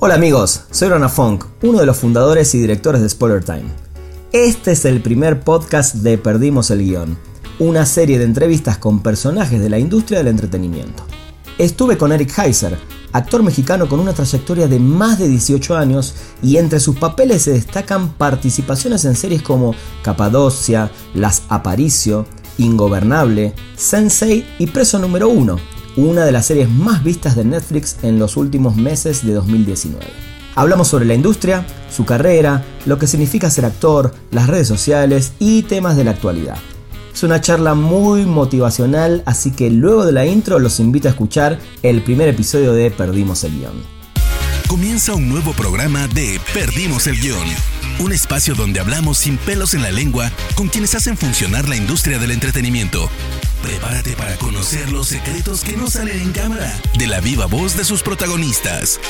Hola amigos, soy Rana Funk, uno de los fundadores y directores de Spoiler Time. Este es el primer podcast de Perdimos el Guión, una serie de entrevistas con personajes de la industria del entretenimiento. Estuve con Eric Heiser, actor mexicano con una trayectoria de más de 18 años y entre sus papeles se destacan participaciones en series como Capadocia, Las Aparicio, Ingobernable, Sensei y Preso número 1, una de las series más vistas de Netflix en los últimos meses de 2019. Hablamos sobre la industria, su carrera, lo que significa ser actor, las redes sociales y temas de la actualidad. Es una charla muy motivacional, así que luego de la intro los invito a escuchar el primer episodio de Perdimos el Guión. Comienza un nuevo programa de Perdimos el Guión, un espacio donde hablamos sin pelos en la lengua con quienes hacen funcionar la industria del entretenimiento Prepárate para conocer los secretos que no salen en cámara de la viva voz de sus protagonistas.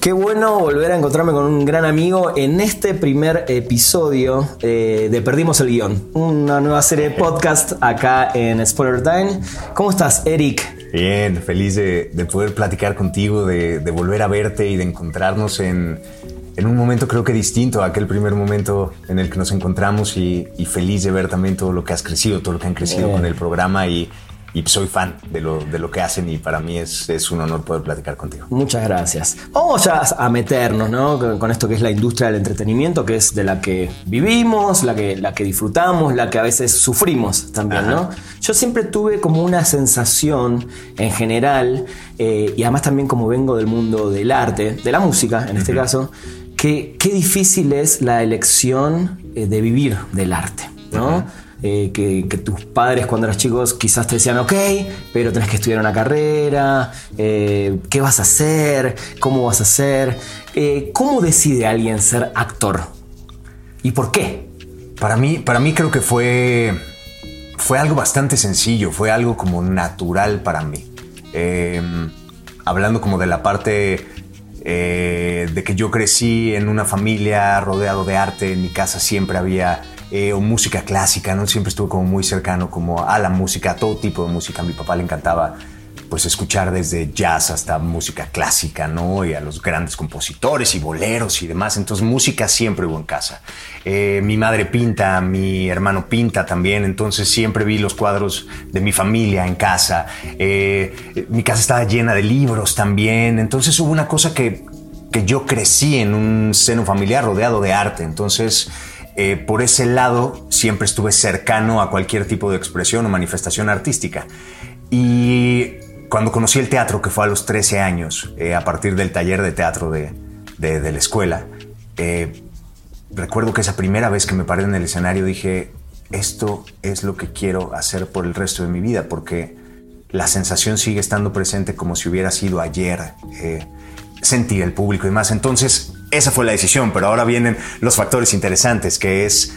Qué bueno volver a encontrarme con un gran amigo en este primer episodio eh, de Perdimos el Guión, una nueva serie de podcast acá en Spoiler Time. ¿Cómo estás, Eric? Bien, feliz de, poder platicar contigo, de volver a verte y de encontrarnos en, en un momento creo que distinto a aquel primer momento en el que nos encontramos y, feliz de ver también todo lo que has crecido, todo lo que han crecido con el programa y, soy fan de lo, de lo que hacen y para mí es, es, un honor poder platicar contigo. Muchas gracias. Vamos ya a meternos ¿no? con esto que es la industria del entretenimiento, que es de la que vivimos, la que, la que disfrutamos, la que a veces sufrimos también. ¿no? Yo siempre tuve como una sensación en general, eh, y además también como vengo del mundo del arte, de la música en este caso, qué, difícil es la elección eh, de vivir del arte, ¿no? Eh, que, tus padres cuando eras chicos quizás te decían, ok, pero tenés que estudiar una carrera, eh, ¿qué vas a hacer? ¿Cómo vas a hacer? ¿Cómo decide alguien ser actor? ¿Y por qué? Para mí, para mí creo que fue, fue algo bastante sencillo, fue algo como natural para mí. hablando como de la parte eh, de que yo crecí en una familia rodeado de arte, en mi casa siempre había eh, música clásica, ¿no? Siempre estuve como muy cercano como a la música, a todo tipo de música. A mi papá le encantaba pues escuchar desde jazz hasta música clásica, ¿no? Y a los grandes compositores y boleros y demás. Entonces música siempre hubo en casa. Eh, mi madre pinta, mi hermano pinta también, entonces siempre vi los cuadros de mi familia en casa. Eh, mi casa estaba llena de libros también, entonces hubo una cosa que, que yo crecí en un seno familiar rodeado de arte, entonces... Eh, por ese lado siempre estuve cercano a cualquier tipo de expresión o manifestación artística. Y cuando conocí el teatro, que fue a los 13 años, eh, a partir del taller de teatro de, de, la escuela, eh, recuerdo que esa primera vez que me paré en el escenario dije, esto es lo que quiero hacer por el resto de mi vida, porque la sensación sigue estando presente como si hubiera sido ayer. Eh, sentir el público y más. Entonces, esa fue la decisión, pero ahora vienen los factores interesantes, que es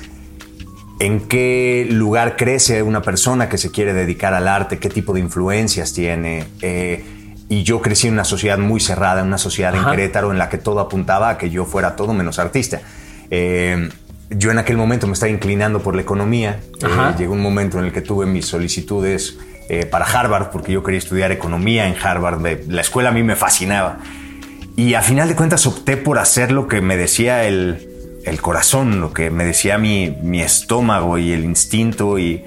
en qué lugar crece una persona que se quiere dedicar al arte, qué tipo de influencias tiene. Eh, y yo crecí en una sociedad muy cerrada, en una sociedad en Querétaro en la que todo apuntaba a que yo fuera todo menos artista. Eh, yo en aquel momento me estaba inclinando por la economía. Eh, llegó un momento en el que tuve mis solicitudes para Harvard, porque yo quería estudiar economía en Harvard. La escuela a mí me fascinaba. Y a final de cuentas opté por hacer lo que me decía el, el corazón, lo que me decía mi, mi estómago y el instinto y,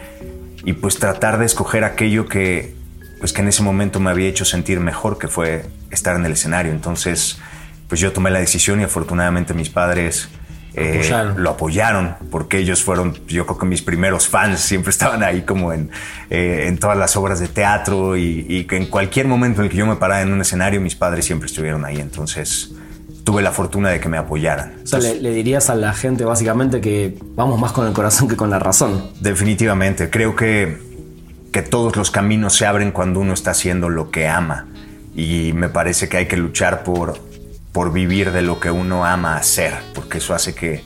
y, pues tratar de escoger aquello que, pues que en ese momento me había hecho sentir mejor, que fue estar en el escenario. Entonces, pues yo tomé la decisión y afortunadamente mis padres eh, lo apoyaron, porque ellos fueron, yo creo que mis primeros fans, siempre estaban ahí como en, eh, en todas las obras de teatro y, y que en cualquier momento en el que yo me paraba en un escenario, mis padres siempre estuvieron ahí. Entonces, tuve la fortuna de que me apoyaran. O sea, le, dirías a la gente básicamente que vamos más con el corazón que con la razón. Definitivamente, creo que, que todos los caminos se abren cuando uno está haciendo lo que ama y me parece que hay que luchar por, por vivir de lo que uno ama hacer, porque eso hace que,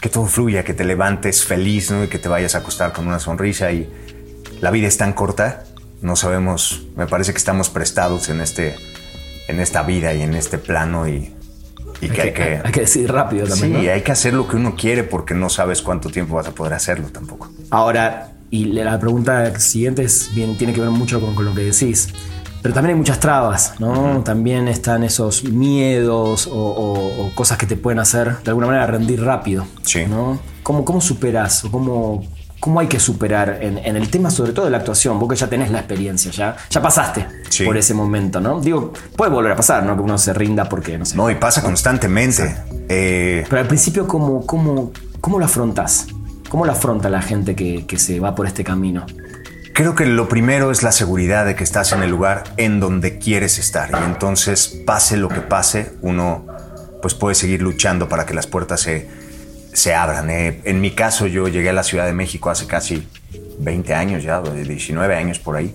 que todo fluya, que te levantes feliz ¿no? y que te vayas a acostar con una sonrisa y la vida es tan corta, no sabemos, me parece que estamos prestados en, este, en esta vida y en este plano y y que hay, que, hay que decir rápido también. Sí, hay que hacer lo que uno quiere porque no sabes cuánto tiempo vas a poder hacerlo tampoco. Ahora, y la pregunta siguiente es, bien, tiene que ver mucho con, lo que decís. Pero también hay muchas trabas, ¿no? También están esos miedos o, cosas que te pueden hacer de alguna manera rendir rápido. Sí. ¿no? ¿Cómo, cómo superas o cómo, cómo hay que superar en, el tema sobre todo de la actuación? Vos que ya tenés la experiencia, ya, ya pasaste por ese momento, ¿no? Digo, puede volver a pasar, ¿no? Que uno se rinda porque, no sé. No, y pasa constantemente. Eh, Pero al principio, ¿cómo, cómo, cómo lo afrontas? ¿Cómo lo afronta la gente que, que se va por este camino? Creo que lo primero es la seguridad de que estás en el lugar en donde quieres estar y entonces pase lo que pase, uno pues puede seguir luchando para que las puertas se, se abran. Eh, en mi caso yo llegué a la Ciudad de México hace casi 20 años ya, 19 años por ahí.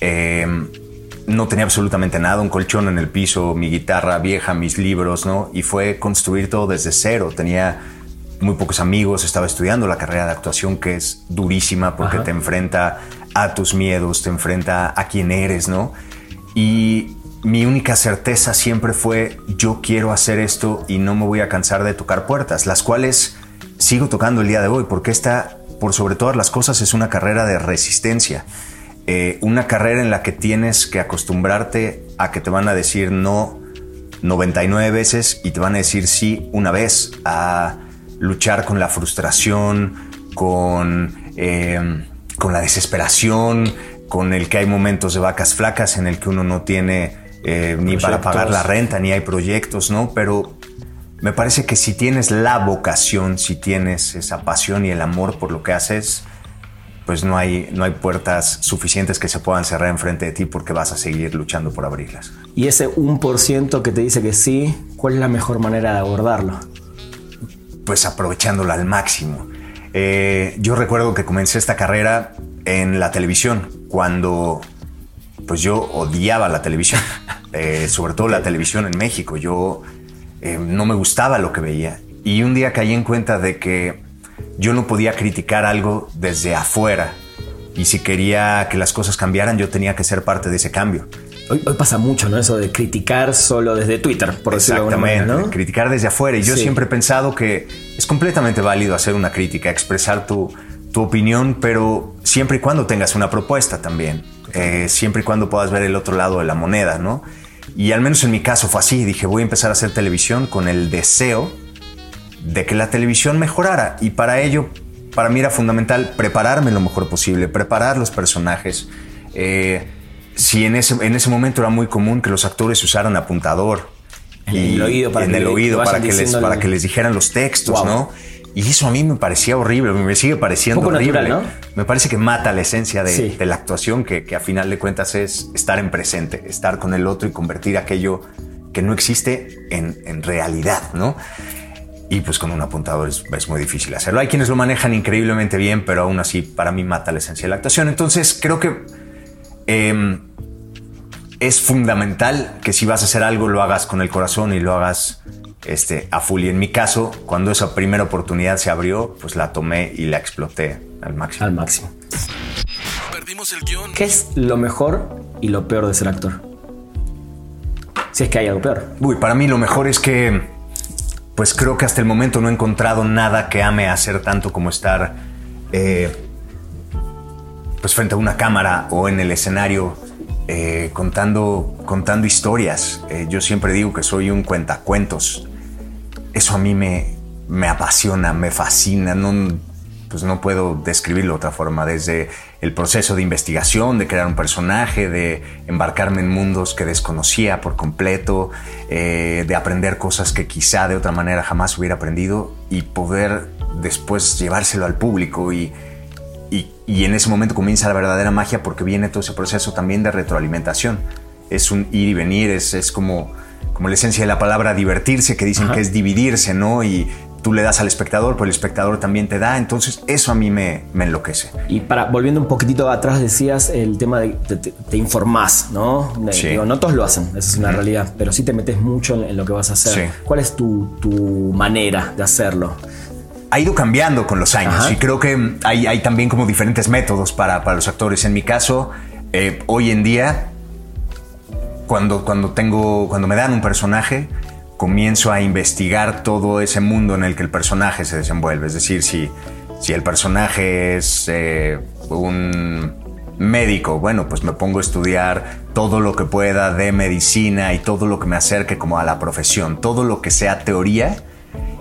Em, no tenía absolutamente nada, un colchón en el piso, mi guitarra vieja, mis libros, ¿no? Y fue construir todo desde cero. Tenía muy pocos amigos, estaba estudiando la carrera de actuación que es durísima porque te enfrenta a tus miedos, te enfrenta a quién eres, ¿no? Y mi única certeza siempre fue yo quiero hacer esto y no me voy a cansar de tocar puertas, las cuales sigo tocando el día de hoy porque esta, por sobre todas las cosas, es una carrera de resistencia. Eh, una carrera en la que tienes que acostumbrarte a que te van a decir no 99 veces y te van a decir sí una vez, a luchar con la frustración, con... Eh, con la desesperación, con el que hay momentos de vacas flacas en el que uno no tiene eh, ni para pagar la renta, ni hay proyectos, ¿no? Pero me parece que si tienes la vocación, si tienes esa pasión y el amor por lo que haces, pues no hay, no hay puertas suficientes que se puedan cerrar enfrente de ti porque vas a seguir luchando por abrirlas. Y ese 1% que te dice que sí, ¿cuál es la mejor manera de abordarlo? Pues aprovechándolo al máximo. Eh, yo recuerdo que comencé esta carrera en la televisión, cuando pues yo odiaba la televisión, eh, sobre todo la televisión en México. Yo eh, no me gustaba lo que veía. Y un día caí en cuenta de que yo no podía criticar algo desde afuera. Y si quería que las cosas cambiaran, yo tenía que ser parte de ese cambio. Hoy, pasa mucho, ¿no? Eso de criticar solo desde Twitter, por decirlo de alguna ¿no? criticar desde afuera. Y yo siempre he pensado que es completamente válido hacer una crítica, expresar tu, tu opinión, pero siempre y cuando tengas una propuesta también. Eh, siempre y cuando puedas ver el otro lado de la moneda, ¿no? Y al menos en mi caso fue así. Dije, voy a empezar a hacer televisión con el deseo de que la televisión mejorara. Y para ello, para mí era fundamental prepararme lo mejor posible, preparar los personajes. Eh, si en ese, en ese momento era muy común que los actores usaran apuntador. En el oído para, en que, el oído para, que les, para que les dijeran los textos, ¿no? Y eso a mí me parecía horrible, me sigue pareciendo horrible. ¿no? Me parece que mata la esencia de, la actuación, que, que, a final de cuentas es estar en presente, estar con el otro y convertir aquello que no existe en, en realidad, ¿no? Y pues con un apuntador es, es, muy difícil hacerlo. Hay quienes lo manejan increíblemente bien, pero aún así para mí mata la esencia de la actuación. Entonces creo que Em, es fundamental que si vas a hacer algo lo hagas con el corazón y lo hagas este, a full. Y en mi caso, cuando esa primera oportunidad se abrió, pues la tomé y la exploté al máximo. Al máximo. Perdimos el guion. ¿Qué es lo mejor y lo peor de ser actor? Si es que hay algo peor. Uy, para mí lo mejor es que, pues creo que hasta el momento no he encontrado nada que ame hacer tanto como estar eh, pues frente a una cámara o en el escenario eh, contando, contando historias. Eh, yo siempre digo que soy un cuentacuentos. Eso a mí me, me apasiona, me fascina. No, pues no puedo describirlo de otra forma. Desde el proceso de investigación, de crear un personaje, de embarcarme en mundos que desconocía por completo, eh, de aprender cosas que quizá de otra manera jamás hubiera aprendido y poder después llevárselo al público y y, en ese momento comienza la verdadera magia porque viene todo ese proceso también de retroalimentación. Es un ir y venir, es, es como, como la esencia de la palabra divertirse, que dicen que es dividirse, ¿no? Y tú le das al espectador, pero el espectador también te da. Entonces, eso a mí me, me enloquece. Y para, volviendo un poquitito atrás, decías el tema de te, informás, ¿no? no todos lo hacen, esa es una realidad, pero sí te metes mucho en, lo que vas a hacer. ¿Cuál es tu, tu manera de hacerlo? ha ido cambiando con los años y creo que hay, hay, también como diferentes métodos para, para los actores. En mi caso, eh, hoy en día, cuando, cuando, tengo, cuando me dan un personaje, comienzo a investigar todo ese mundo en el que el personaje se desenvuelve. Es decir, si, si el personaje es eh, un médico, bueno, pues me pongo a estudiar todo lo que pueda de medicina y todo lo que me acerque como a la profesión, todo lo que sea teoría.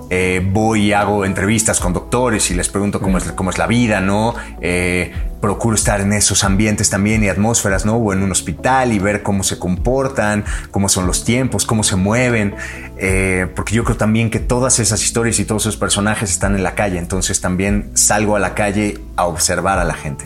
Eh, voy y hago entrevistas con doctores y les pregunto cómo es, cómo es la vida, ¿no? Eh, procuro estar en esos ambientes también y atmósferas, ¿no? O en un hospital y ver cómo se comportan, cómo son los tiempos, cómo se mueven, eh, porque yo creo también que todas esas historias y todos esos personajes están en la calle, entonces también salgo a la calle a observar a la gente.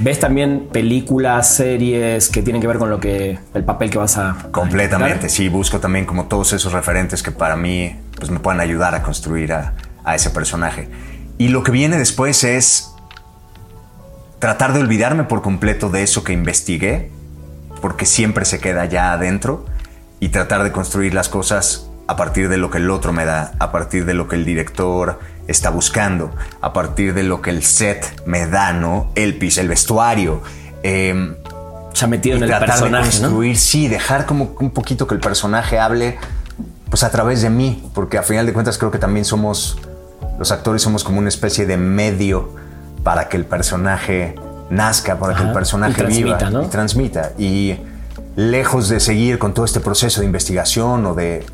¿Ves también películas, series que tienen que ver con lo que el papel que vas a completamente sí busco también como todos esos referentes que para mí pues me puedan ayudar a construir a, a ese personaje y lo que viene después es tratar de olvidarme por completo de eso que investigué porque siempre se queda ya adentro y tratar de construir las cosas a partir de lo que el otro me da, a partir de lo que el director está buscando, a partir de lo que el set me da, ¿no? El pis, el vestuario. Eh, ya metido en el personaje, de construir, sí, dejar como un poquito que el personaje hable, pues a través de mí, porque a final de cuentas creo que también somos, los actores somos como una especie de medio para que el personaje nazca, para que el personaje viva y transmita. Y lejos de seguir con todo este proceso de investigación o de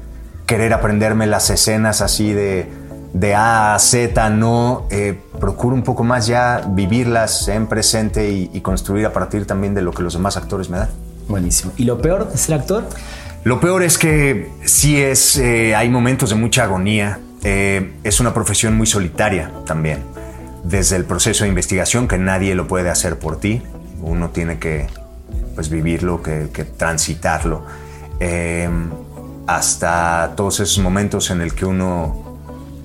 querer aprenderme las escenas así de, de A a Z, no, eh, procuro un poco más ya vivirlas en presente y, construir a partir también de lo que los demás actores me dan. Buenísimo. ¿Y lo peor de ser actor? Lo peor es que sí es, eh, hay momentos de mucha agonía. Eh, es una profesión muy solitaria también. Desde el proceso de investigación, que nadie lo puede hacer por ti, uno tiene que pues, vivirlo, que, transitarlo hasta todos esos momentos en el que uno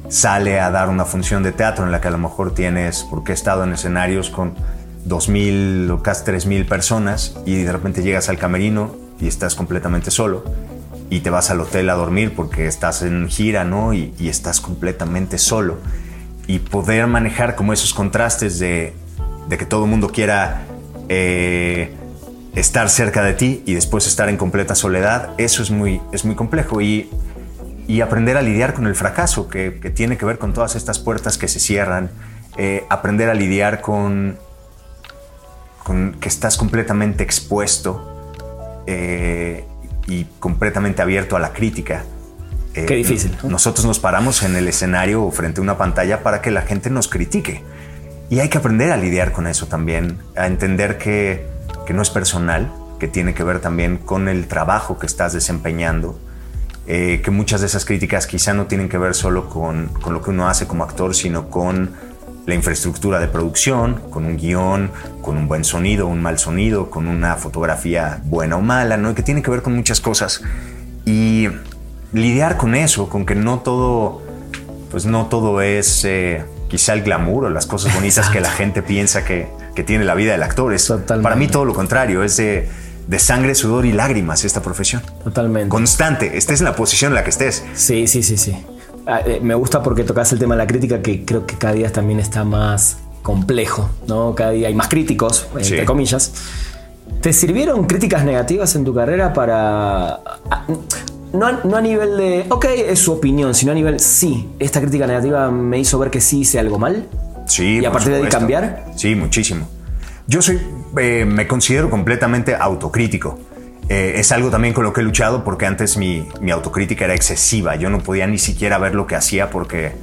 sale a dar una función de teatro en la que a lo mejor tienes, porque he estado en escenarios con 2.000 o casi 3.000 personas y de repente llegas al camerino y estás completamente solo y te vas al hotel a dormir porque estás en gira, ¿no? Y, estás completamente solo. Y poder manejar como esos contrastes de, que todo el mundo quiera eh, estar cerca de ti y después estar en completa soledad, eso es muy, es muy complejo. Y, y aprender a lidiar con el fracaso, que, tiene que ver con todas estas puertas que se cierran, eh, aprender a lidiar con, con que estás completamente expuesto eh, y completamente abierto a la crítica. Eh, Qué difícil. Nosotros nos paramos en el escenario o frente a una pantalla para que la gente nos critique. Y hay que aprender a lidiar con eso también, a entender que que no es personal, que tiene que ver también con el trabajo que estás desempeñando, eh, que muchas de esas críticas quizá no tienen que ver solo con, con, lo que uno hace como actor, sino con la infraestructura de producción, con un guion, con un buen sonido, un mal sonido, con una fotografía buena o mala, ¿no? que tiene que ver con muchas cosas. Y lidiar con eso, con que no todo, pues no todo es eh, quizá el glamour o las cosas bonitas que la gente piensa que, que tiene la vida del actor. Es, para mí todo lo contrario, es de, sangre, sudor y lágrimas esta profesión. Totalmente. Constante, estés en la posición en la que estés. Sí, sí, sí, sí. Ah, eh, me gusta porque tocas el tema de la crítica que creo que cada día también está más complejo, ¿no? Cada día hay más críticos, entre comillas. ¿Te sirvieron críticas negativas en tu carrera para... No a, no a, nivel de, ok, es su opinión, sino a nivel, sí, esta crítica negativa me hizo ver que sí hice algo mal. Sí. ¿Y a partir de ahí cambiar? Sí, muchísimo. Yo soy, eh, me considero completamente autocrítico. Eh, es algo también con lo que he luchado porque antes mi, mi, autocrítica era excesiva. Yo no podía ni siquiera ver lo que hacía porque,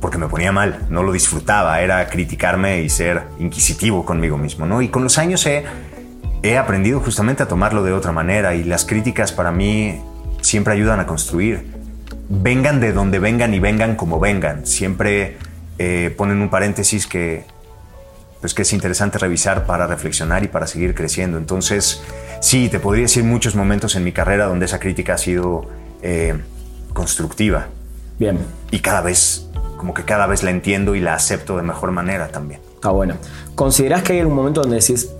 porque me ponía mal, no lo disfrutaba. Era criticarme y ser inquisitivo conmigo mismo. ¿no? Y con los años he, he aprendido justamente a tomarlo de otra manera y las críticas para mí siempre ayudan a construir. Vengan de donde vengan y vengan como vengan. Siempre eh, ponen un paréntesis que, pues que es interesante revisar para reflexionar y para seguir creciendo. Entonces, sí, te podría decir muchos momentos en mi carrera donde esa crítica ha sido eh, constructiva. Bien. Y cada vez, como que cada vez la entiendo y la acepto de mejor manera también. Ah, bueno. ¿Considerás que hay un momento donde decís,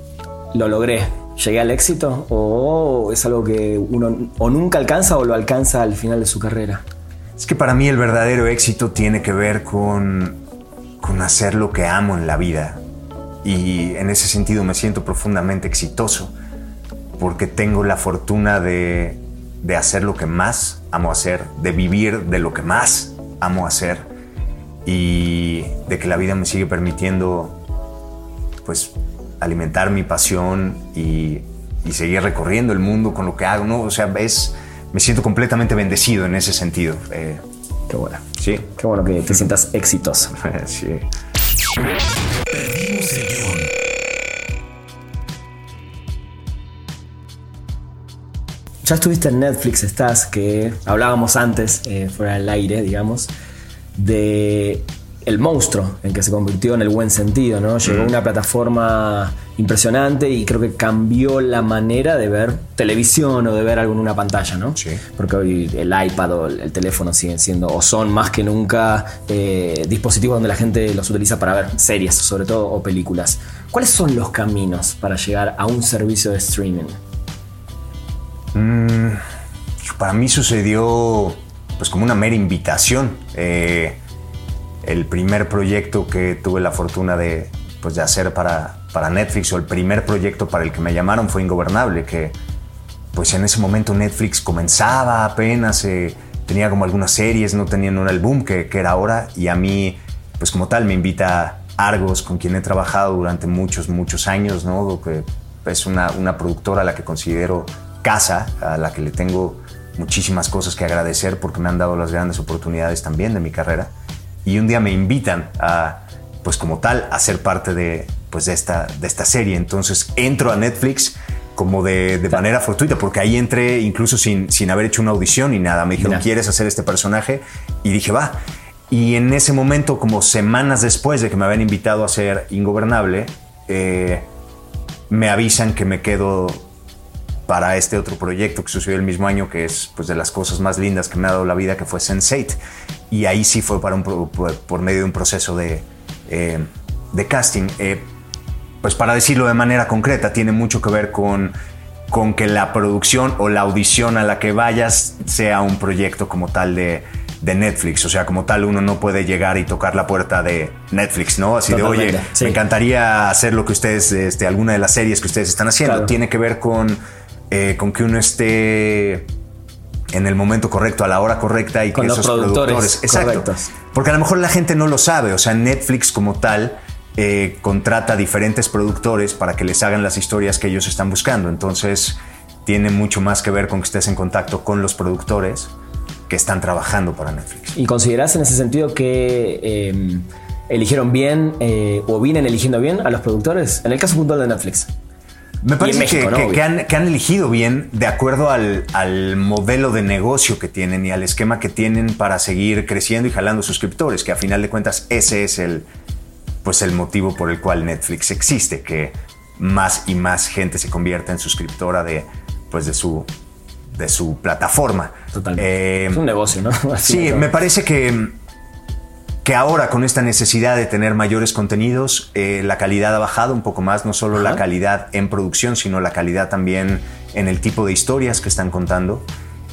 lo logré, llegué al éxito? ¿O es algo que uno o nunca alcanza o lo alcanza al final de su carrera? Es que para mí el verdadero éxito tiene que ver con con hacer lo que amo en la vida. Y en ese sentido me siento profundamente exitoso, porque tengo la fortuna de, de hacer lo que más amo hacer, de vivir de lo que más amo hacer y de que la vida me sigue permitiendo pues alimentar mi pasión y, y seguir recorriendo el mundo con lo que hago, ¿no? O sea, es, me siento completamente bendecido en ese sentido. Eh, Qué bueno. sí. Qué bueno que te sientas exitoso. sí. Perdimos el guion. Ya estuviste en Netflix, estás, que hablábamos antes, eh, fuera del aire, digamos, de el monstruo en que se convirtió en el buen sentido, ¿no? Llegó a una plataforma impresionante y creo que cambió la manera de ver televisión o de ver algo en una pantalla, ¿no? Sí. Porque hoy el iPad o el el teléfono siguen siendo, o son más que nunca, eh, dispositivos donde la gente los utiliza para ver series, sobre todo, o películas. ¿Cuáles son los caminos para llegar a un servicio de streaming? Para mí sucedió pues como una mera invitación. Eh, el primer proyecto que tuve la fortuna de, pues, de hacer para, para Netflix o el primer proyecto para el que me llamaron fue Ingobernable, que pues en ese momento Netflix comenzaba apenas, eh, tenía como algunas series, no tenían un álbum que, que era ahora y a mí pues como tal me invita Argos, con quien he trabajado durante muchos, muchos años, ¿no? Que es una, una productora a la que considero casa, a la que le tengo muchísimas cosas que agradecer porque me han dado las grandes oportunidades también de mi carrera. Y un día me invitan a, pues como tal, a ser parte de, pues de, esta, de esta serie. Entonces entro a Netflix como de, de manera fortuita, porque ahí entré incluso sin, sin haber hecho una audición ni nada. Me dijeron, Mira. ¿quieres hacer este personaje? Y dije, va. Y en ese momento, como semanas después de que me habían invitado a ser Ingobernable, eh, me avisan que me quedo para este otro proyecto que sucedió el mismo año, que es pues, de las cosas más lindas que me ha dado la vida, que fue Sense8. Y ahí sí fue para un, pro- por, por medio de un proceso de, eh, de casting. Eh, pues para decirlo de manera concreta, tiene mucho que ver con, con que la producción o la audición a la que vayas sea un proyecto como tal de, de Netflix. O sea, como tal, uno no puede llegar y tocar la puerta de Netflix, ¿no? Así de, oye, sí. me encantaría hacer lo que ustedes, este, alguna de las series que ustedes están haciendo. Claro. Tiene que ver con, eh, con que uno esté en el momento correcto, a la hora correcta y Con que los esos productores exacto. correctos. Porque a lo mejor la gente no lo sabe, o sea, Netflix como tal eh, contrata diferentes productores para que les hagan las historias que ellos están buscando. Entonces, tiene mucho más que ver con que estés en contacto con los productores que están trabajando para Netflix. ¿Y considerás en ese sentido que eh, eligieron bien eh, o vienen eligiendo bien a los productores? En el caso puntual de Netflix. Me parece México, que, ¿no? que- Obvio. que han, que han elegido bien de acuerdo al, al modelo de negocio que tienen y al esquema que tienen para seguir creciendo y jalando suscriptores, que a final de cuentas ese es el, pues el motivo por el cual Netflix existe, que más y más gente se convierta en suscriptora de, pues de, su, de su plataforma. Totalmente. Eh, es un negocio, ¿no? Así Sí, me parece que, que ahora con esta necesidad de tener mayores contenidos, eh, la calidad ha bajado un poco más, no solo Ajá. la calidad en producción, sino la calidad también en el tipo de historias que están contando.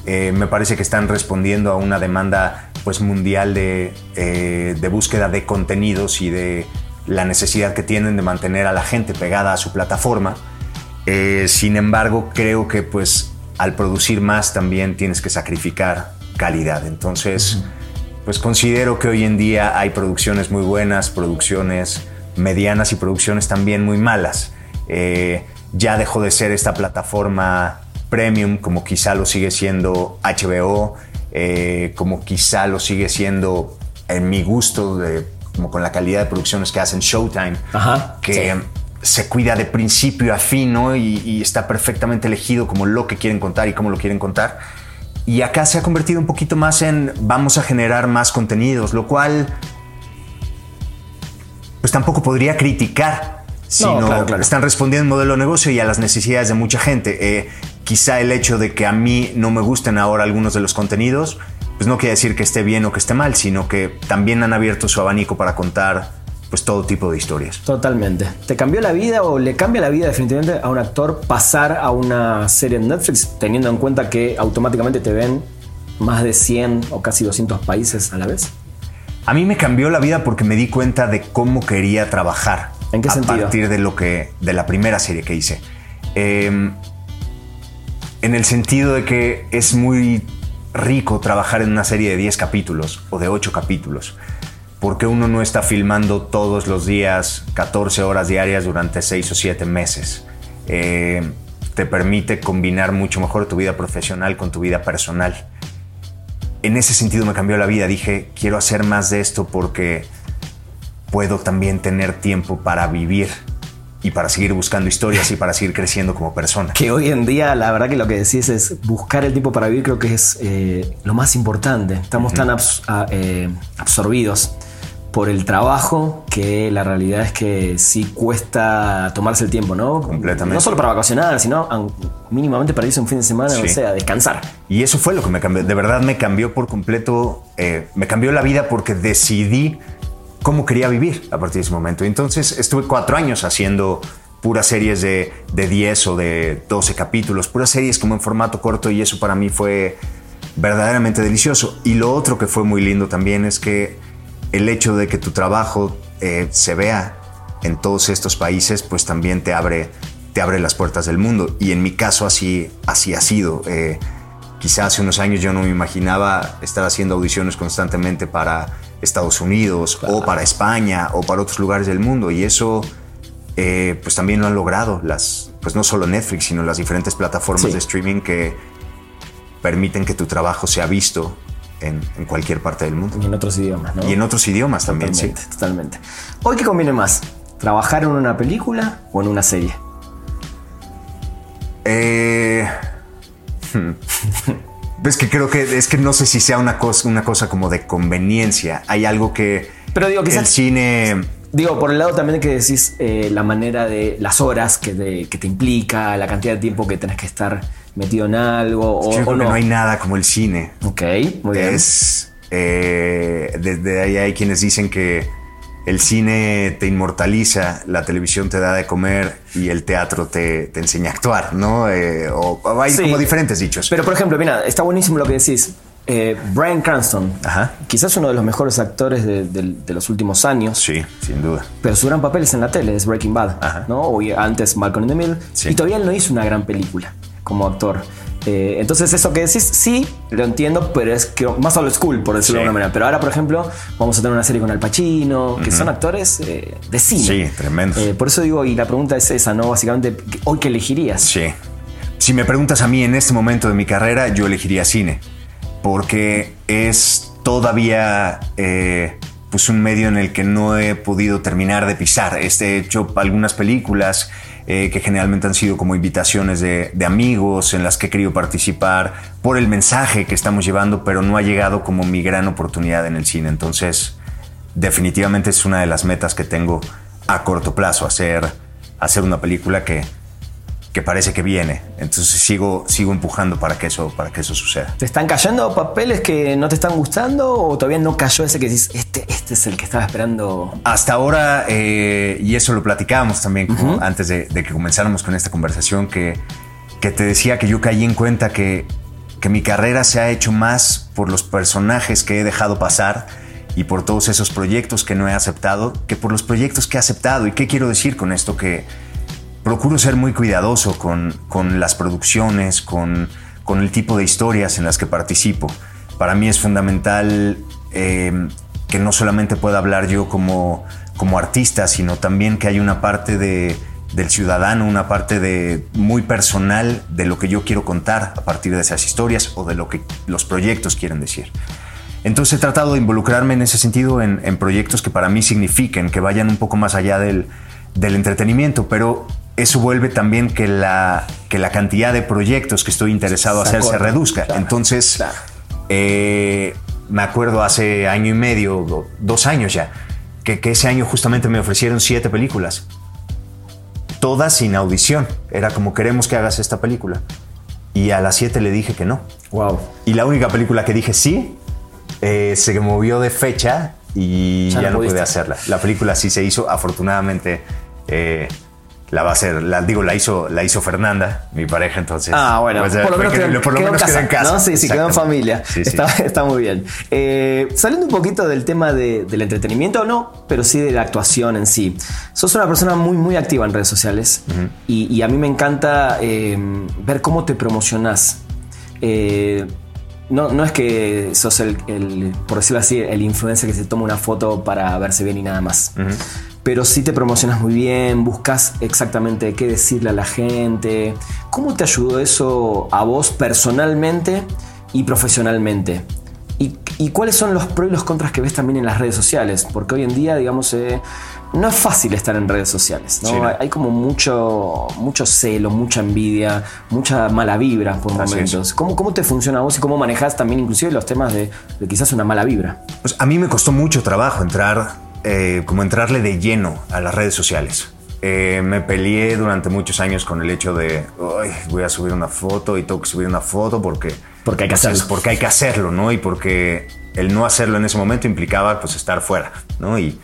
Eh, me parece que están respondiendo a una demanda pues, mundial de, eh, de búsqueda de contenidos y de la necesidad que tienen de mantener a la gente pegada a su plataforma. Eh, sin embargo, creo que pues al producir más también tienes que sacrificar calidad. Entonces, pues considero que hoy en día hay producciones muy buenas, producciones medianas y producciones también muy malas. Eh, ya dejó de ser esta plataforma premium como quizá lo sigue siendo HBO, eh, como quizá lo sigue siendo en mi gusto, de, como con la calidad de producciones que hacen Showtime, Ajá, que sí. se cuida de principio a fin ¿no? y, y está perfectamente elegido como lo que quieren contar y cómo lo quieren contar. Y acá se ha convertido un poquito más en vamos a generar más contenidos, lo cual pues tampoco podría criticar, sino claro, claro. están respondiendo al modelo de negocio y a las necesidades de mucha gente. Eh, quizá el hecho de que a mí no me gusten ahora algunos de los contenidos, pues no quiere decir que esté bien o que esté mal, sino que también han abierto su abanico para contar pues todo tipo de historias. Totalmente. ¿Te cambió la vida o le cambia la vida definitivamente a un actor pasar a una serie en Netflix teniendo en cuenta que automáticamente te ven más de 100 o casi 200 países a la vez? A mí me cambió la vida porque me di cuenta de cómo quería trabajar. ¿En qué a sentido? partir de lo que de la primera serie que hice. Eh, en el sentido de que es muy rico trabajar en una serie de 10 capítulos o de 8 capítulos. ¿Por qué uno no está filmando todos los días 14 horas diarias durante 6 o 7 meses? Eh, te permite combinar mucho mejor tu vida profesional con tu vida personal. En ese sentido me cambió la vida. Dije, quiero hacer más de esto porque puedo también tener tiempo para vivir y para seguir buscando historias y para seguir creciendo como persona. Que hoy en día, la verdad que lo que decís es buscar el tiempo para vivir, creo que es eh, lo más importante. Estamos tan eh, absorbidos por el trabajo que la realidad es que sí cuesta tomarse el tiempo, ¿no? Completamente. No solo para vacacionar, sino mínimamente para irse un fin de semana, o sea, descansar. Y eso fue lo que me cambió. De verdad me cambió por completo, eh, me cambió la vida porque decidí cómo quería vivir a partir de ese momento. Entonces estuve cuatro años haciendo puras series de, de 10 o de 12 capítulos, puras series como en formato corto y eso para mí fue verdaderamente delicioso. Y lo otro que fue muy lindo también es que el hecho de que tu trabajo eh, se vea en todos estos países, pues también te abre, te abre las puertas del mundo. Y en mi caso así, así ha sido. Eh, quizás hace unos años yo no me imaginaba estar haciendo audiciones constantemente para Estados Unidos o para España o para otros lugares del mundo. Y eso eh, pues también lo han logrado las, pues no solo Netflix, sino las diferentes plataformas de streaming que permiten que tu trabajo sea visto en, cualquier parte del mundo. Y en otros idiomas, ¿no? Y en otros idiomas también, sí. Totalmente. ¿Hoy qué conviene más? ¿Trabajar en una película o en una serie? Eh, hmm. es que creo que es que no sé si sea una cosa, una cosa como de conveniencia. Hay algo que. Pero digo, que el cine. Digo, por el lado también que decís eh, la manera de las horas que, que te implica, la cantidad de tiempo que tenés que estar metido en algo o, no. hay nada como el cine. Ok, muy bien. Es, eh, desde ahí hay quienes dicen que el cine te inmortaliza, la televisión te da de comer y el teatro te, te enseña a actuar, ¿no? Eh, o, hay como diferentes dichos. Pero por ejemplo, mira, está buenísimo lo que decís. Eh, Brian Cranston, quizás uno de los mejores actores de, los últimos años. Sí, sin duda. Pero su gran papel es en la tele, es Breaking Bad, ¿no? O antes Malcolm in the Middle. Y todavía él no hizo una gran película como actor. Eh, entonces eso que decís, sí, lo entiendo, pero es que más old school, por decirlo de alguna manera. Pero ahora, por ejemplo, vamos a tener una serie con Al Pacino, que son actores eh, de cine. Sí, tremendo. Eh, por eso digo, y la pregunta es esa, ¿no? Básicamente, ¿hoy qué elegirías? Sí. Si me preguntas a mí en este momento de mi carrera, yo elegiría cine. Porque es todavía pues un medio en el que no he podido terminar de pisar. Este, he hecho algunas películas eh, que generalmente han sido como invitaciones de, amigos en las que he querido participar por el mensaje que estamos llevando, pero no ha llegado como mi gran oportunidad en el cine. Entonces, definitivamente es una de las metas que tengo a corto plazo, hacer, hacer una película que, que parece que viene. Entonces sigo, sigo empujando para que, eso, para que eso suceda. ¿Te están cayendo papeles que no te están gustando o todavía no cayó ese que dices, este, este es el que estaba esperando? Hasta ahora, eh, y eso lo platicábamos también antes de, que comenzáramos con esta conversación, que, que te decía que yo caí en cuenta que, que mi carrera se ha hecho más por los personajes que he dejado pasar y por todos esos proyectos que no he aceptado que por los proyectos que he aceptado. ¿Y qué quiero decir con esto? Que procuro ser muy cuidadoso con, las producciones, con, el tipo de historias en las que participo. Para mí es fundamental em, que no solamente pueda hablar yo como, como artista, sino también que hay una parte de, del ciudadano, una parte de, muy personal de lo que yo quiero contar a partir de esas historias o de lo que los proyectos quieren decir. Entonces he tratado de involucrarme en ese sentido en, en proyectos que para mí signifiquen, que vayan un poco más allá del, del entretenimiento, pero eso vuelve también que la, que la cantidad de proyectos que estoy interesado en hacer se reduzca. Entonces, eh, me acuerdo hace año y medio, dos años ya, que, ese año justamente me ofrecieron siete películas. Todas sin audición. Era como queremos que hagas esta película. Y a las siete le dije que no. Wow. Y la única película que dije sí eh, se movió de fecha y ya, no, pude hacerla. La película sí se hizo, afortunadamente. Eh, la va a hacer, la, digo, la hizo, la hizo Fernanda, mi pareja, entonces. Ah, bueno, pues, por lo menos, quedó, por lo menos quedó en casa. ¿no? Sí, sí, quedó en familia. está, está, muy bien. Eh, saliendo un poquito del tema del entretenimiento, no, pero sí de la actuación en sí. Sos una persona muy, muy activa en redes sociales y, a mí me encanta eh, ver cómo te promocionás. Eh, no, no es que sos el, el, por decirlo así, el influencer que se toma una foto para verse bien y nada más. Pero sí te promocionas muy bien, buscas exactamente qué decirle a la gente. ¿Cómo te ayudó eso a vos personalmente y profesionalmente? ¿Y, cuáles son los pros y los contras que ves también en las redes sociales? Porque hoy en día, digamos, eh, no es fácil estar en redes sociales. ¿no? Hay como mucho, mucho celo, mucha envidia, mucha mala vibra por momentos. ¿Cómo, ¿Cómo, te funciona a vos y cómo manejas también inclusive los temas de, quizás una mala vibra? Pues a mí me costó mucho trabajo entrar, eh, como entrarle de lleno a las redes sociales. Eh, me peleé durante muchos años con el hecho de, voy a subir una foto y tengo que subir una foto porque... Porque hay que hacerlo. Porque hay que hacerlo, ¿no? Y porque el no hacerlo en ese momento implicaba pues estar fuera, ¿no? Y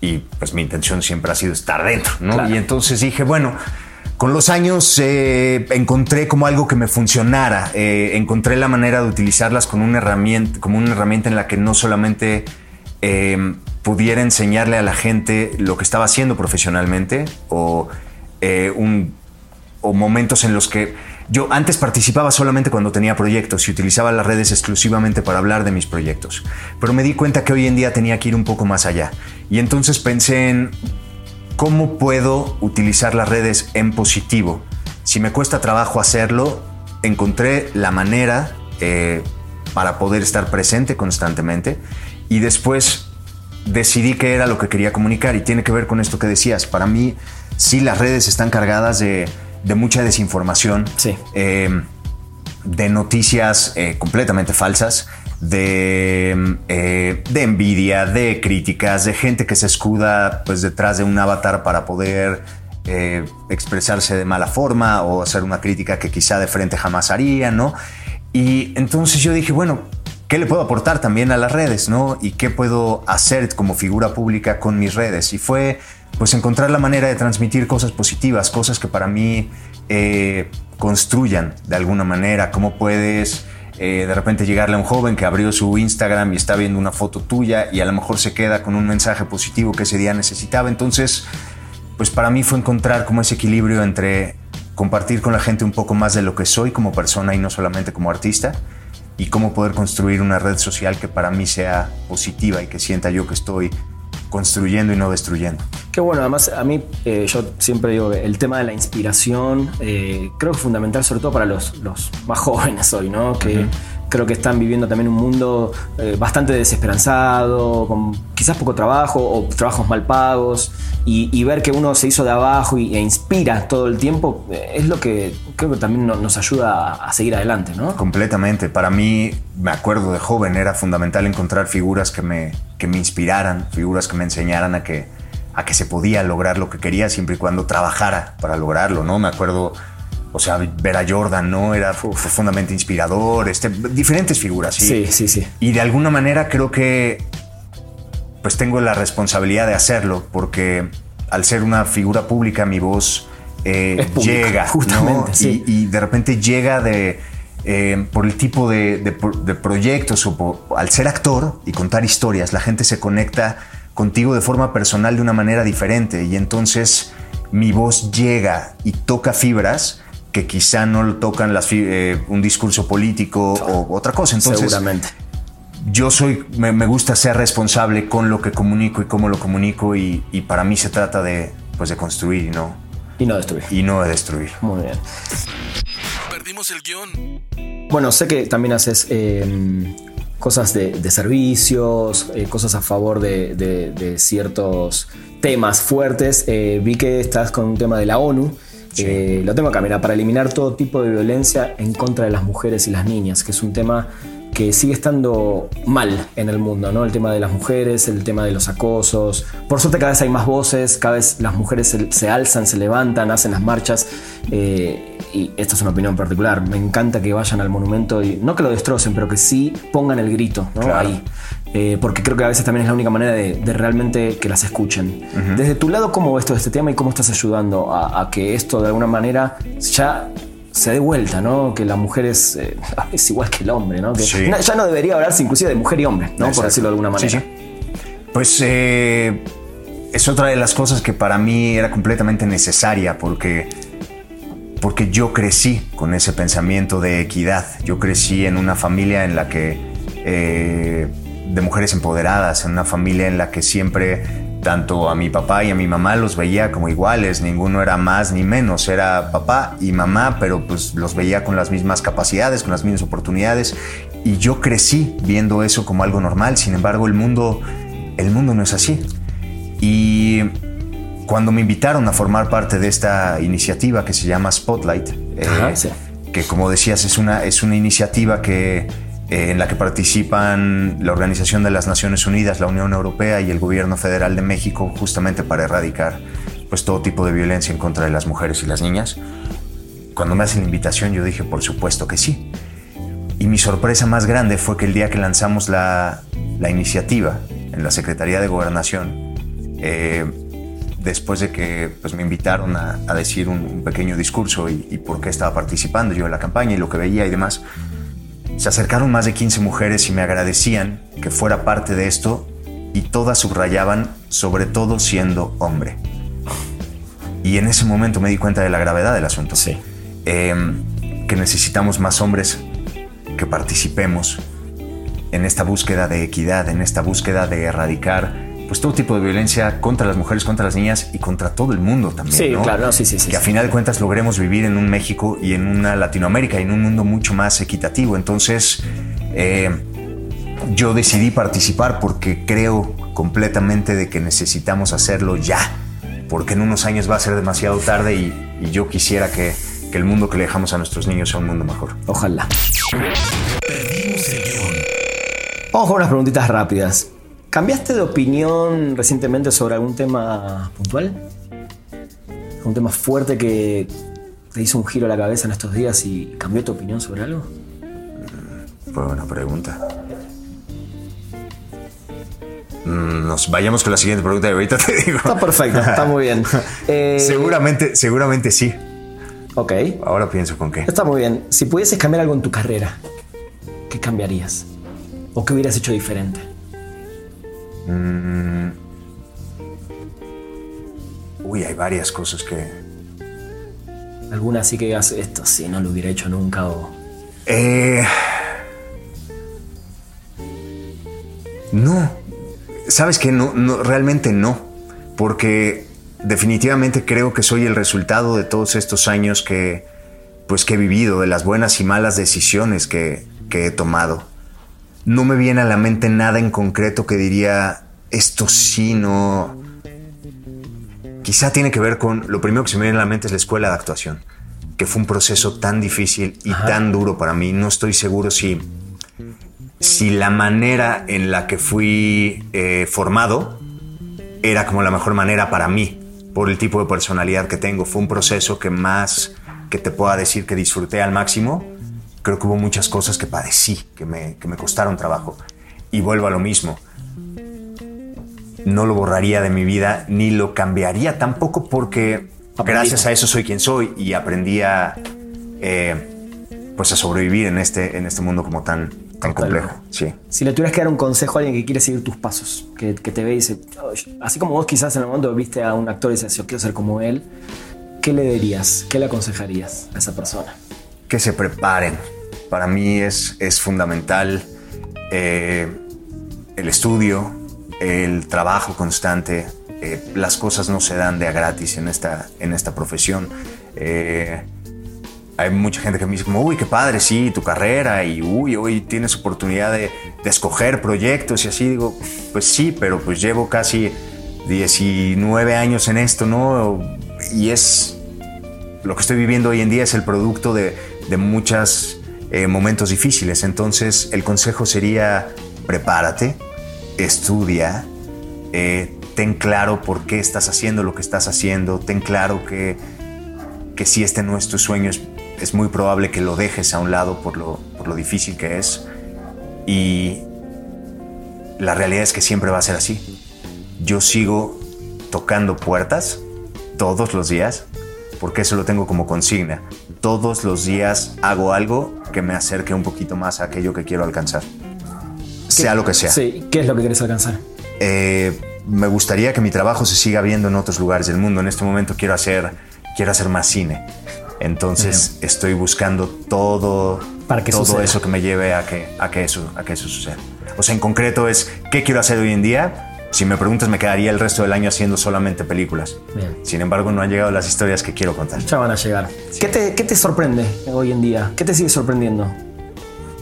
y pues mi intención siempre ha sido estar dentro, ¿no? Y entonces dije, bueno, con los años eh, encontré como algo que me funcionara, eh, encontré la manera de utilizarlas con una herramienta, como una herramienta en la que no solamente eh, pudiera enseñarle a la gente lo que estaba haciendo profesionalmente o, un, o momentos en los que yo antes participaba solamente cuando tenía proyectos y utilizaba las redes exclusivamente para hablar de mis proyectos, pero me di cuenta que hoy en día tenía que ir un poco más allá. Y entonces pensé en cómo puedo utilizar las redes en positivo. Si me cuesta trabajo hacerlo, encontré la manera eh, para poder estar presente constantemente y después decidí qué era lo que quería comunicar y tiene que ver con esto que decías. Para mí, sí, las redes están cargadas de de mucha desinformación, eh, de noticias eh, completamente falsas, de, eh, de, envidia, de críticas, de gente que se escuda pues, detrás de un avatar para poder expresarse de mala forma o hacer una crítica que quizá de frente jamás haría, ¿no? Y entonces yo dije, bueno, ¿qué le puedo aportar también a las redes, ¿no? Y qué puedo hacer como figura pública con mis redes. Y fue pues encontrar la manera de transmitir cosas positivas, cosas que para mí eh, construyan de alguna manera, cómo puedes eh, de repente llegarle a un joven que abrió su Instagram y está viendo una foto tuya y a lo mejor se queda con un mensaje positivo que ese día necesitaba. Entonces, pues para mí fue encontrar como ese equilibrio entre compartir con la gente un poco más de lo que soy como persona y no solamente como artista y cómo poder construir una red social que para mí sea positiva y que sienta yo que estoy construyendo y no destruyendo. Qué bueno, además a mí eh, yo siempre digo que el tema de la inspiración eh, creo que es fundamental sobre todo para los, los más jóvenes hoy, ¿no? Que creo que están viviendo también un mundo eh, bastante desesperanzado, con quizás poco trabajo o trabajos mal pagos y, ver que uno se hizo de abajo y, e inspira todo el tiempo es lo que creo que también nos ayuda a, seguir adelante, ¿no? Completamente. Para mí, me acuerdo de joven, era fundamental encontrar figuras que me, que me inspiraran, figuras que me enseñaran a que, a que se podía lograr lo que quería siempre y cuando trabajara para lograrlo, ¿no? Me acuerdo o sea, ver a Jordan, ¿no? Era profundamente inspirador, este, diferentes figuras, ¿sí? Sí, sí, sí. Y de alguna manera creo que pues tengo la responsabilidad de hacerlo, porque al ser una figura pública mi voz eh, llega, justamente, sí. y, de repente llega de... Eh, por el tipo de, proyectos o al ser actor y contar historias, la gente se conecta contigo de forma personal de una manera diferente y entonces mi voz llega y toca fibras que quizá no lo tocan las, eh, un discurso político o otra cosa. Entonces, Seguramente. Yo soy, me, gusta ser responsable con lo que comunico y cómo lo comunico y, para mí se trata de, pues de construir y no... Y no destruir. Y no de destruir. Muy bien. Perdimos el guion. Bueno, sé que también haces em, cosas de, servicios, eh, cosas a favor de, ciertos temas fuertes. Eh, vi que estás con un tema de la ONU. Eh, lo tengo acá, mira, para eliminar todo tipo de violencia en contra de las mujeres y las niñas, que es un tema que sigue estando mal en el mundo, ¿no? El tema de las mujeres, el tema de los acosos. Por suerte cada vez hay más voces, cada vez las mujeres se, alzan, se levantan, hacen las marchas. Eh, y esta es una opinión particular. Me encanta que vayan al monumento y no que lo destrocen, pero que sí pongan el grito, ¿no? Ahí. Eh, porque creo que a veces también es la única manera de, realmente que las escuchen. Desde tu lado, ¿cómo ves todo este tema y cómo estás ayudando a, que esto de alguna manera ya se dé vuelta, ¿no? Que la mujer es, eh, es igual que el hombre, ¿no? Que ya no debería hablarse inclusive de mujer y hombre, ¿no? Por decirlo de alguna manera. Pues eh, es otra de las cosas que para mí era completamente necesaria porque porque yo crecí con ese pensamiento de equidad. Yo crecí en una familia en la que eh, de mujeres empoderadas, en una familia en la que siempre tanto a mi papá y a mi mamá los veía como iguales, ninguno era más ni menos, era papá y mamá, pero pues los veía con las mismas capacidades, con las mismas oportunidades y yo crecí viendo eso como algo normal, sin embargo el mundo el mundo no es así. Y cuando me invitaron a formar parte de esta iniciativa que se llama Spotlight, eh, que como decías es una, es una iniciativa que en la que participan la Organización de las Naciones Unidas, la Unión Europea y el Gobierno Federal de México justamente para erradicar pues todo tipo de violencia en contra de las mujeres y las niñas. Cuando me hacen la invitación yo dije, por supuesto que sí. Y mi sorpresa más grande fue que el día que lanzamos la, la iniciativa en la Secretaría de Gobernación, eh, después de que pues, me invitaron a, decir un, pequeño discurso y, y, por qué estaba participando yo en la campaña y lo que veía y demás, se acercaron más de 15 mujeres y me agradecían que fuera parte de esto y todas subrayaban, sobre todo siendo hombre. Y en ese momento me di cuenta de la gravedad del asunto. Sí. Em, que necesitamos más hombres que participemos en esta búsqueda de equidad, en esta búsqueda de erradicar pues todo tipo de violencia contra las mujeres, contra las niñas y contra todo el mundo también. Sí, claro, sí, sí, sí. Que a final de cuentas logremos vivir en un México y en una Latinoamérica y en un mundo mucho más equitativo. Entonces, eh, yo decidí participar porque creo completamente de que necesitamos hacerlo ya, porque en unos años va a ser demasiado tarde y, yo quisiera que, que el mundo que le dejamos a nuestros niños sea un mundo mejor. Ojalá. Vamos con unas preguntitas rápidas. ¿Cambiaste de opinión recientemente sobre algún tema puntual? ¿Un tema fuerte que te hizo un giro a la cabeza en estos días y cambió tu opinión sobre algo? Fue buena pregunta. Mm, nos vayamos con la siguiente pregunta y ahorita te digo. Está perfecto, está muy bien. Eh, seguramente, seguramente sí. Ok. Ahora pienso con qué. Está muy bien. Si pudieses cambiar algo en tu carrera, ¿qué cambiarías? ¿O qué hubieras hecho diferente? Mm. Uy, hay varias cosas que. ¿Alguna así que digas esto sí no lo hubiera hecho nunca o.? Eh... No. ¿Sabes que no, no, realmente no. Porque definitivamente creo que soy el resultado de todos estos años que. Pues que he vivido, de las buenas y malas decisiones que, que he tomado no me viene a la mente nada en concreto que diría, esto sí, no... Quizá tiene que ver con, lo primero que se me viene a la mente es la escuela de actuación, que fue un proceso tan difícil y tan duro para mí. No estoy seguro si, si la manera en la que fui eh, formado era como la mejor manera para mí, por el tipo de personalidad que tengo. Fue un proceso que más que te pueda decir que disfruté al máximo, creo que hubo muchas cosas que padecí, que me, que me costaron trabajo. Y vuelvo a lo mismo. No lo borraría de mi vida ni lo cambiaría tampoco porque gracias a eso soy quien soy y aprendí a, eh, pues a sobrevivir en este, en este mundo como tan, tan complejo. Sí. Si le tuvieras que dar un consejo a alguien que quiere seguir tus pasos, que, que te ve y dice, así como vos quizás en el momento viste a un actor y dices, yo quiero ser como él, ¿qué le dirías? ¿Qué le aconsejarías a esa persona? Que se preparen. Para mí es, es fundamental eh, el estudio, el trabajo constante. Eh, las cosas no se dan de a gratis en esta, en esta profesión. Eh, hay mucha gente que me dice como, uy, qué padre, sí, tu carrera y uy, hoy tienes oportunidad de, de escoger proyectos y así. Digo, pues sí, pero pues llevo casi 19 años en esto, ¿no? Y es lo que estoy viviendo hoy en día es el producto de, de muchos eh, momentos difíciles. Entonces el consejo sería prepárate, estudia, eh, ten claro por qué estás haciendo lo que estás haciendo, ten claro que, que si este no es tu sueño es, muy probable que lo dejes a un lado por lo, por lo difícil que es. Y la realidad es que siempre va a ser así. Yo sigo tocando puertas todos los días porque eso lo tengo como consigna. Todos los días hago algo que me acerque un poquito más a aquello que quiero alcanzar. Sea lo que sea. Sí, ¿qué es lo que quieres alcanzar? Eh, me gustaría que mi trabajo se siga viendo en otros lugares del mundo. En este momento quiero hacer, quiero hacer más cine. Entonces estoy buscando todo, Para que todo suceda. eso que me lleve a que, a, que eso, a que eso suceda. O sea, en concreto es, ¿qué quiero hacer hoy en día? Si me preguntas, me quedaría el resto del año haciendo solamente películas. Bien. Sin embargo, no han llegado las historias que quiero contar. Ya van a llegar. ¿Qué te, qué te sorprende hoy en día? ¿Qué te sigue sorprendiendo?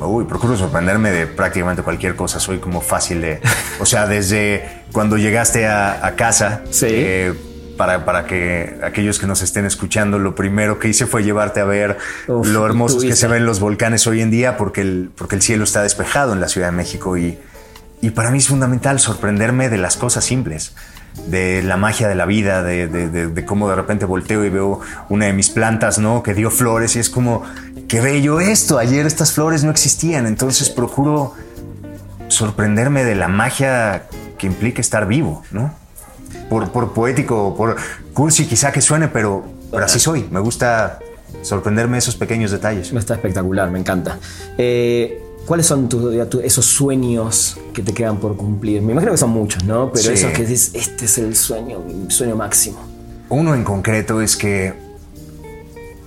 Uy, procuro sorprenderme de prácticamente cualquier cosa. Soy como fácil de. O sea, desde cuando llegaste a, a casa. Sí. eh, para, para que aquellos que nos estén escuchando, lo primero que hice fue llevarte a ver Uf, lo hermosos que se ven los volcanes hoy en día, porque el, porque el cielo está despejado en la Ciudad de México. Y, y para mí es fundamental sorprenderme de las cosas simples, de la magia de la vida, de, de- de- de cómo de repente volteo y veo una de mis plantas, ¿no? Que dio flores y es como, qué bello esto, ayer estas flores no existían, entonces procuro sorprenderme de la magia que implica estar vivo, ¿no? Por, por poético, por cursi quizá que suene, pero, pero así soy, me gusta sorprenderme de esos pequeños detalles. Está espectacular, me encanta. Eh, ¿Cuáles son tu- esos sueños que te quedan por cumplir? Me imagino que son muchos, ¿no? Pero Sí. esos que dices, este es el sueño, mi sueño máximo. Uno en concreto es que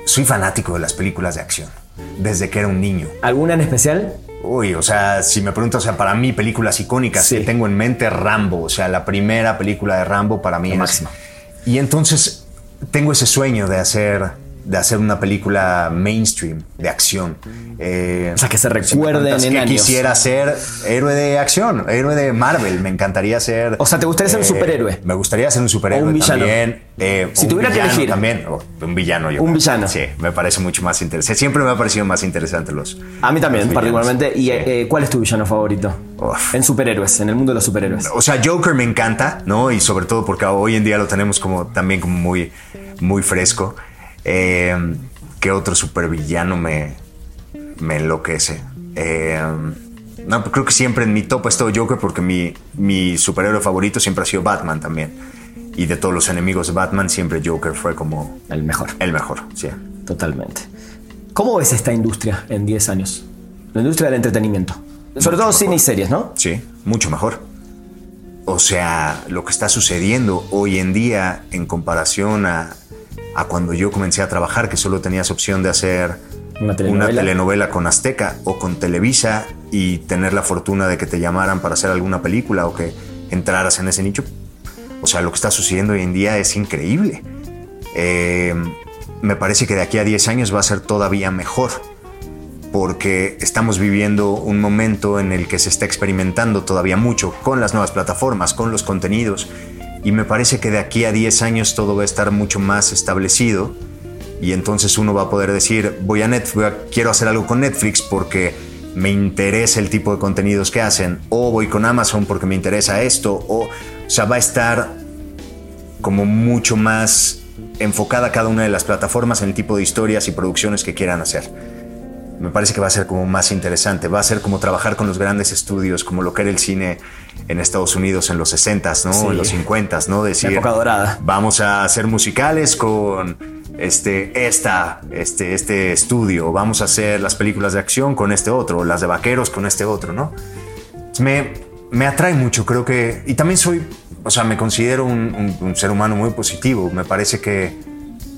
soy fanático de las películas de acción, desde que era un niño. ¿Alguna en especial? Uy, o sea, si me preguntas, o sea, para mí películas icónicas Sí. que tengo en mente, Rambo, o sea, la primera película de Rambo para mí es- máximo. Y entonces tengo ese sueño de hacer, de hacer una película mainstream de acción. Eh, O sea, que se si recuerden preguntas en qué años. quisiera ser héroe de acción, héroe de Marvel. Me encantaría ser. O sea, ¿te gustaría ser un superhéroe? Me gustaría ser un superhéroe O un villano. también. eh, Si un tuviera que villano elegir. También, oh, un villano. Yo Un creo. villano. Sí, me parece mucho más interesante. Siempre me ha parecido más interesante los. A mí también, particularmente. ¿Y Sí. eh, cuál es tu villano favorito? Uf. En superhéroes, en el mundo de los superhéroes. O sea, Joker me encanta, ¿no? Y sobre todo porque hoy en día lo tenemos como también como muy, muy fresco. Eh, ¿Qué otro supervillano me, me enloquece? Eh, no, creo que siempre en mi top ha estado Joker porque mi, mi superhéroe favorito siempre ha sido Batman también. Y de todos los enemigos de Batman, siempre Joker fue como El mejor. el mejor, sí. Totalmente. ¿Cómo ves esta industria en 10 años? La industria del entretenimiento. Sobre todo cine y series, ¿no? Sí, mucho mejor. O sea, lo que está sucediendo hoy en día en comparación a, a cuando yo comencé a trabajar, que solo tenías opción de hacer Una telenovela. telenovela con Azteca o con Televisa y tener la fortuna de que te llamaran para hacer alguna película o que entraras en ese nicho. O sea, lo que está sucediendo hoy en día es increíble. Eh, me parece que de aquí a 10 años va a ser todavía mejor porque estamos viviendo un momento en el que se está experimentando todavía mucho con las nuevas plataformas, con los contenidos, y me parece que de aquí a 10 años todo va a estar mucho más establecido, y entonces uno va a poder decir, voy a Netflix, quiero hacer algo con Netflix porque me interesa el tipo de contenidos que hacen, o voy con Amazon porque me interesa esto, o, o sea, va a estar como mucho más enfocada cada una de las plataformas en el tipo de historias y producciones que quieran hacer me parece que va a ser como más interesante. Va a ser como trabajar con los grandes estudios, como lo que era el cine en Estados Unidos en los 60s, ¿no? Sí. En los 50s, ¿no? Decir, La época dorada. Vamos a hacer musicales con este, esta, este, este estudio. Vamos a hacer las películas de acción con este otro, las de vaqueros con este otro, ¿no? Me, me atrae mucho, creo que... Y también soy, o sea, me considero un, un- un ser humano muy positivo. Me parece que,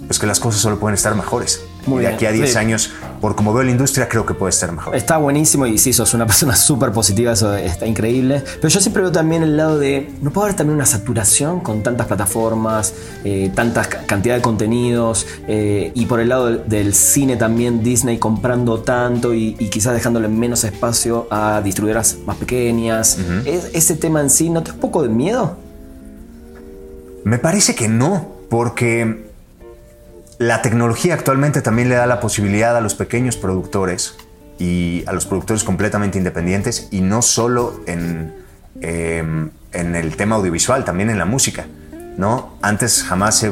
pues que las cosas solo pueden estar mejores. Muy y de bien, aquí a 10 sí. años, por como veo la industria, creo que puede estar mejor. Está buenísimo y sí, sos una persona súper positiva, eso está increíble. Pero yo siempre veo también el lado de, ¿no puede haber también una saturación con tantas plataformas, eh, tanta ca- cantidad de contenidos? eh, y por el lado del, del cine también Disney comprando tanto y, y quizás dejándole menos espacio a distribuidoras más pequeñas. ¿Es- ¿Ese tema en sí no te da un poco de miedo? Me parece que no, porque la tecnología actualmente también le da la posibilidad a los pequeños productores y a los productores completamente independientes y no solo en, eh, en el tema audiovisual, también en la música. ¿no? Antes jamás se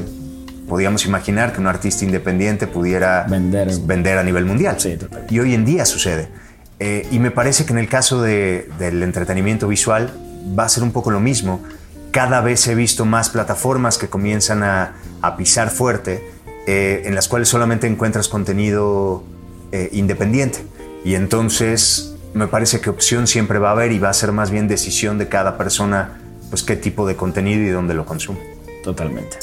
podíamos imaginar que un artista independiente pudiera Vender. vender a nivel mundial. Sí. Y hoy en día sucede. Eh, y me parece que en el caso de- del entretenimiento visual va a ser un poco lo mismo. Cada vez he visto más plataformas que comienzan a, a pisar fuerte, eh, en las cuales solamente encuentras contenido eh, independiente. Y entonces me parece que opción siempre va a haber y va a ser más bien decisión de cada persona, pues qué tipo de contenido y dónde lo consume. Totalmente.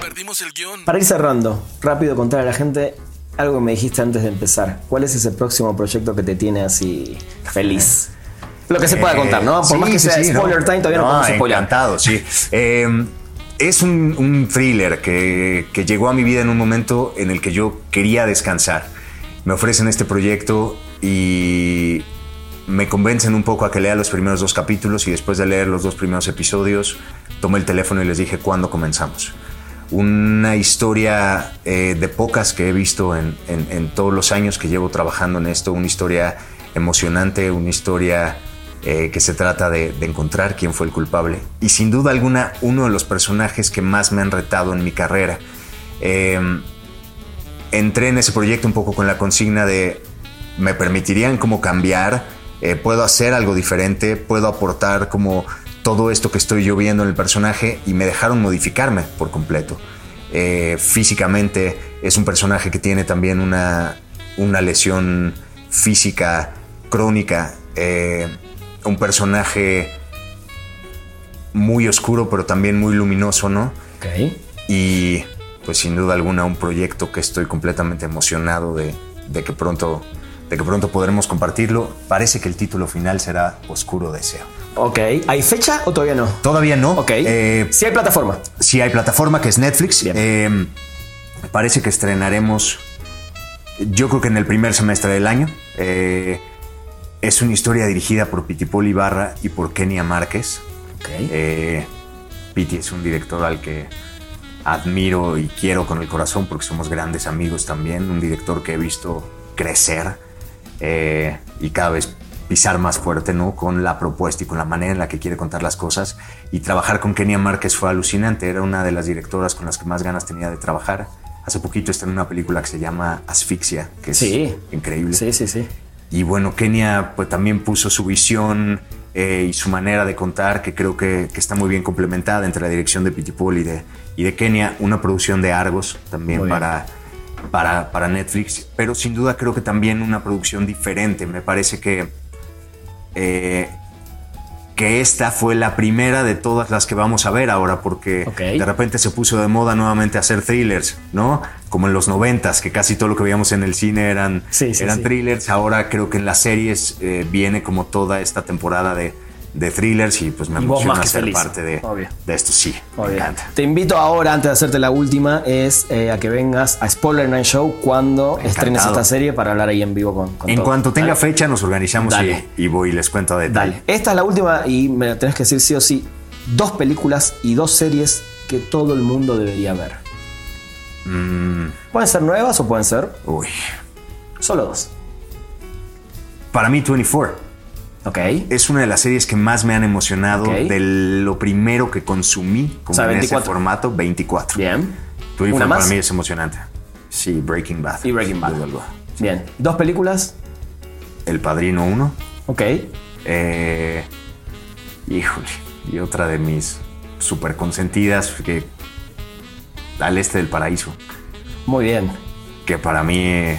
Perdimos el guion. Para ir cerrando, rápido contar a la gente algo que me dijiste antes de empezar. ¿Cuál es ese próximo proyecto que te tiene así feliz? Lo que se pueda contar, ¿no? Por sí, más que sea sí, spoiler no. time, todavía no, No, podemos spoiler. Encantado, sí. Eh, es un, thriller que, llegó a mi vida en un momento en el que yo quería descansar. Me ofrecen este proyecto y me convencen un poco a que lea los primeros dos capítulos y después de leer los dos primeros episodios tomé el teléfono y les dije cuándo comenzamos. Una historia eh, de pocas que he visto en todos los años que llevo trabajando en esto, una historia emocionante, una historia eh, que se trata de, de encontrar quién fue el culpable. Y sin duda alguna, uno de los personajes que más me han retado en mi carrera. Eh, entré en ese proyecto un poco con la consigna de me permitirían como cambiar, eh, puedo hacer algo diferente, puedo aportar como todo esto que estoy yo viendo en el personaje y me dejaron modificarme por completo. Eh, físicamente es un personaje que tiene también una, una lesión física crónica, eh, un personaje muy oscuro pero también muy luminoso, ¿no? Ok. y pues sin duda alguna un proyecto que estoy completamente emocionado de, de que pronto de que pronto podremos compartirlo. Parece que el título final será Oscuro Deseo. Ok. ¿Hay fecha o todavía no? Todavía no. Ok. Eh, si hay plataforma. sí hay plataforma que es Netflix. Eh, parece que estrenaremos, yo creo que en el primer semestre del año. Eh, es una historia dirigida por Pitipol Ibarra y por Kenia Márquez. Ok. Eh, Piti es un director al que admiro y quiero con el corazón porque somos grandes amigos también. Un director que he visto crecer eh, y cada vez pisar más fuerte, ¿no? Con la propuesta y con la manera en la que quiere contar las cosas. Y trabajar con Kenia Márquez fue alucinante. Era una de las directoras con las que más ganas tenía de trabajar. Hace poquito está en una película que se llama Asfixia, que es Sí. increíble. Sí, sí, sí. Y bueno, Kenia pues también puso su visión eh, y su manera de contar, que creo que, que está muy bien complementada entre la dirección de Pitipol y de, y de Kenia, una producción de Argos también para, para, para Netflix, pero sin duda creo que también una producción diferente. Me parece que, eh, que esta fue la primera de todas las que vamos a ver ahora, porque de repente se puso de moda nuevamente hacer thrillers, ¿no? Como en los noventas, que casi todo lo que veíamos en el cine eran, Sí, sí, eran sí. thrillers. Ahora creo que en las series eh, viene como toda esta temporada de, de thrillers y pues me Y emociona más que ser feliz. parte de, de esto. Sí, me encanta. Te invito ahora, antes de hacerte la última, es eh, a que vengas a Spoiler Night Show cuando Encantado. estrenes esta serie para hablar ahí en vivo con, con En todos. cuanto tenga Dale. fecha nos organizamos y voy y les cuento a detalle. Dale. Esta es la última y me la tenés que decir sí o sí. Dos películas y dos series que todo el mundo debería ver. Mm, Pueden ser nuevas o pueden ser uy. solo dos. Para mí 24 Ok. es una de las series que más me han emocionado de lo primero que consumí como O sea, en 24. ese formato 24. Bien. 24 ¿Una para mí es emocionante. Sí, Breaking Bad. Y Breaking Bad. Bien. Dos películas. El Padrino 1. Ok. Eh, híjole. Y otra de mis super consentidas que al este del paraíso. Muy bien. Que para mí, eh,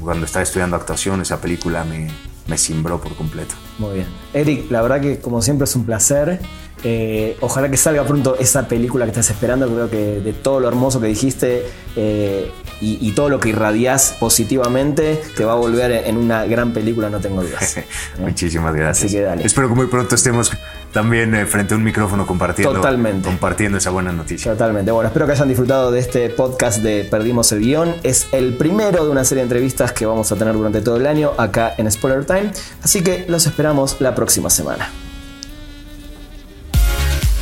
cuando estaba estudiando actuación, esa película me, me cimbró por completo. Muy bien. Eric, la verdad que como siempre es un placer. Eh, ojalá que salga pronto esa película que estás esperando. Creo que de todo lo hermoso que dijiste eh, y, y todo lo que irradias positivamente te va a volver en una gran película, no tengo dudas. Muchísimas gracias. Así que dale. Espero que muy pronto estemos también eh, frente a un micrófono compartiendo, Totalmente. compartiendo esa buena noticia. Totalmente. Bueno, espero que hayan disfrutado de este podcast de Perdimos el Guión. Es el primero de una serie de entrevistas que vamos a tener durante todo el año acá en Spoiler Time. Así que los esperamos la próxima semana.